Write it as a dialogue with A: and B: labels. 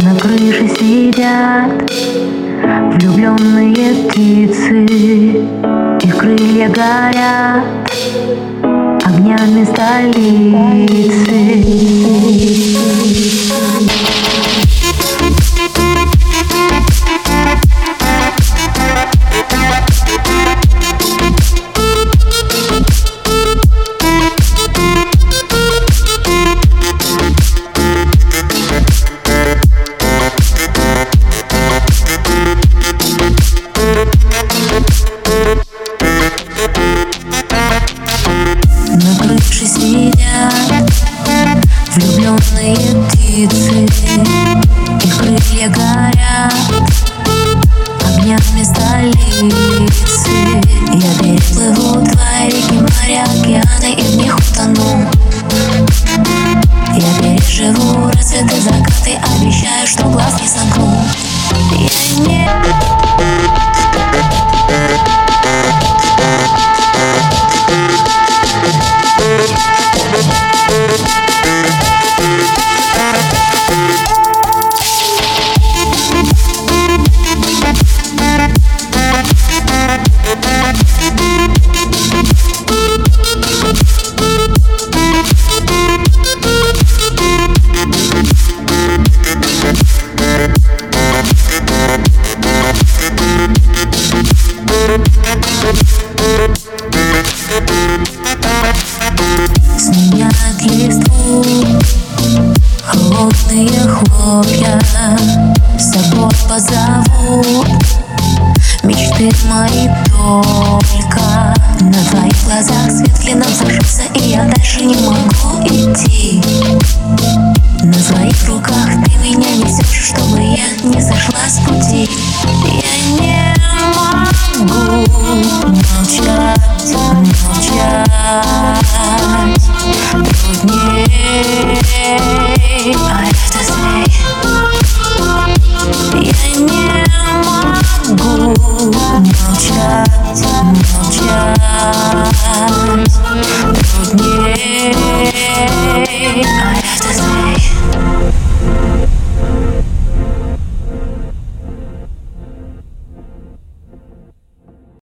A: На крыше сидят влюбленные птицы Их крылья горят огнями столицы. Влюбленные птицы. Их крылья горят Огнями столицы. Я переплыву твои реки, моря, океаны И в них утону. Я переживу рассветы, закаты Обещаю, что Холодные хлопья. С собой позовут Мечты мои только На твоих глазах свет клином зажегся И я дальше не могу идти. На своих руках ты меня несешь Чтобы я не сошла с пути. Я не могу молчать, молчать могу молчать, молчать